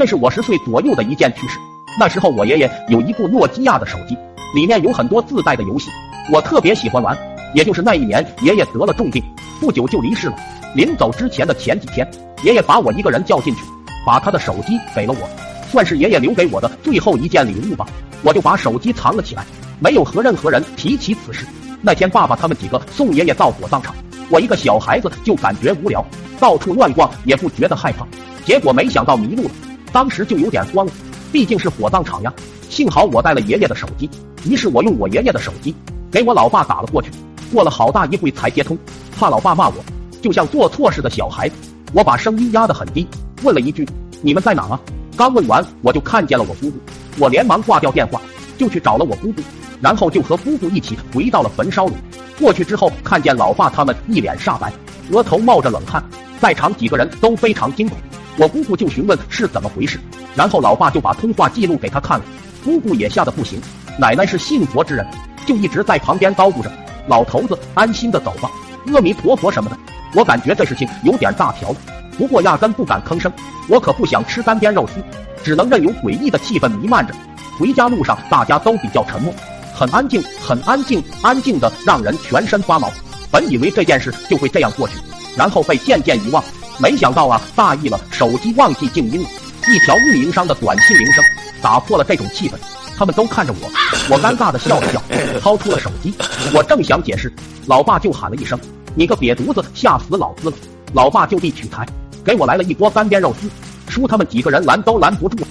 这是我十岁左右的一件趣事。那时候我爷爷有一部诺基亚的手机，里面有很多自带的游戏，我特别喜欢玩。也就是那一年，爷爷得了重病，不久就离世了。临走之前的前几天，爷爷把我一个人叫进去，把他的手机给了我，算是爷爷留给我的最后一件礼物吧。我就把手机藏了起来，没有和任何人提起此事。那天爸爸他们几个送爷爷到火葬场，我一个小孩子就感觉无聊，到处乱逛也不觉得害怕。结果没想到迷路了，当时就有点慌了，毕竟是火葬场呀。幸好我带了爷爷的手机，于是我用我爷爷的手机给我老爸打了过去。过了好大一会才接通，怕老爸骂我，就像做错事的小孩子。我把声音压得很低，问了一句：“你们在哪啊？”刚问完，我就看见了我姑姑。我连忙挂掉电话，就去找了我姑姑，然后就和姑姑一起回到了焚烧炉。过去之后，看见老爸他们一脸煞白，额头冒着冷汗，在场几个人都非常惊恐。我姑姑就询问是怎么回事，然后老爸就把通话记录给他看了。姑姑也吓得不行，奶奶是信佛之人，就一直在旁边叨咕着。老头子，安心的走吧，阿弥陀佛什么的。我感觉这事情有点大条了，不过压根不敢吭声。我可不想吃干煸肉丝，只能任由诡异的气氛弥漫着。回家路上，大家都比较沉默，很安静，很安静，安静的让人全身发毛。本以为这件事就会这样过去，然后被渐渐遗忘，没想到啊，大意了，手机忘记静音了。一条运营商的短信铃声打破了这种气氛。他们都看着我，我尴尬的笑了笑，掏出了手机。我正想解释，老爸就喊了一声：“你个瘪犊子，吓死老子了！”老爸就地取材，给我来了一锅干煸肉丝，叔他们几个人拦都拦不住。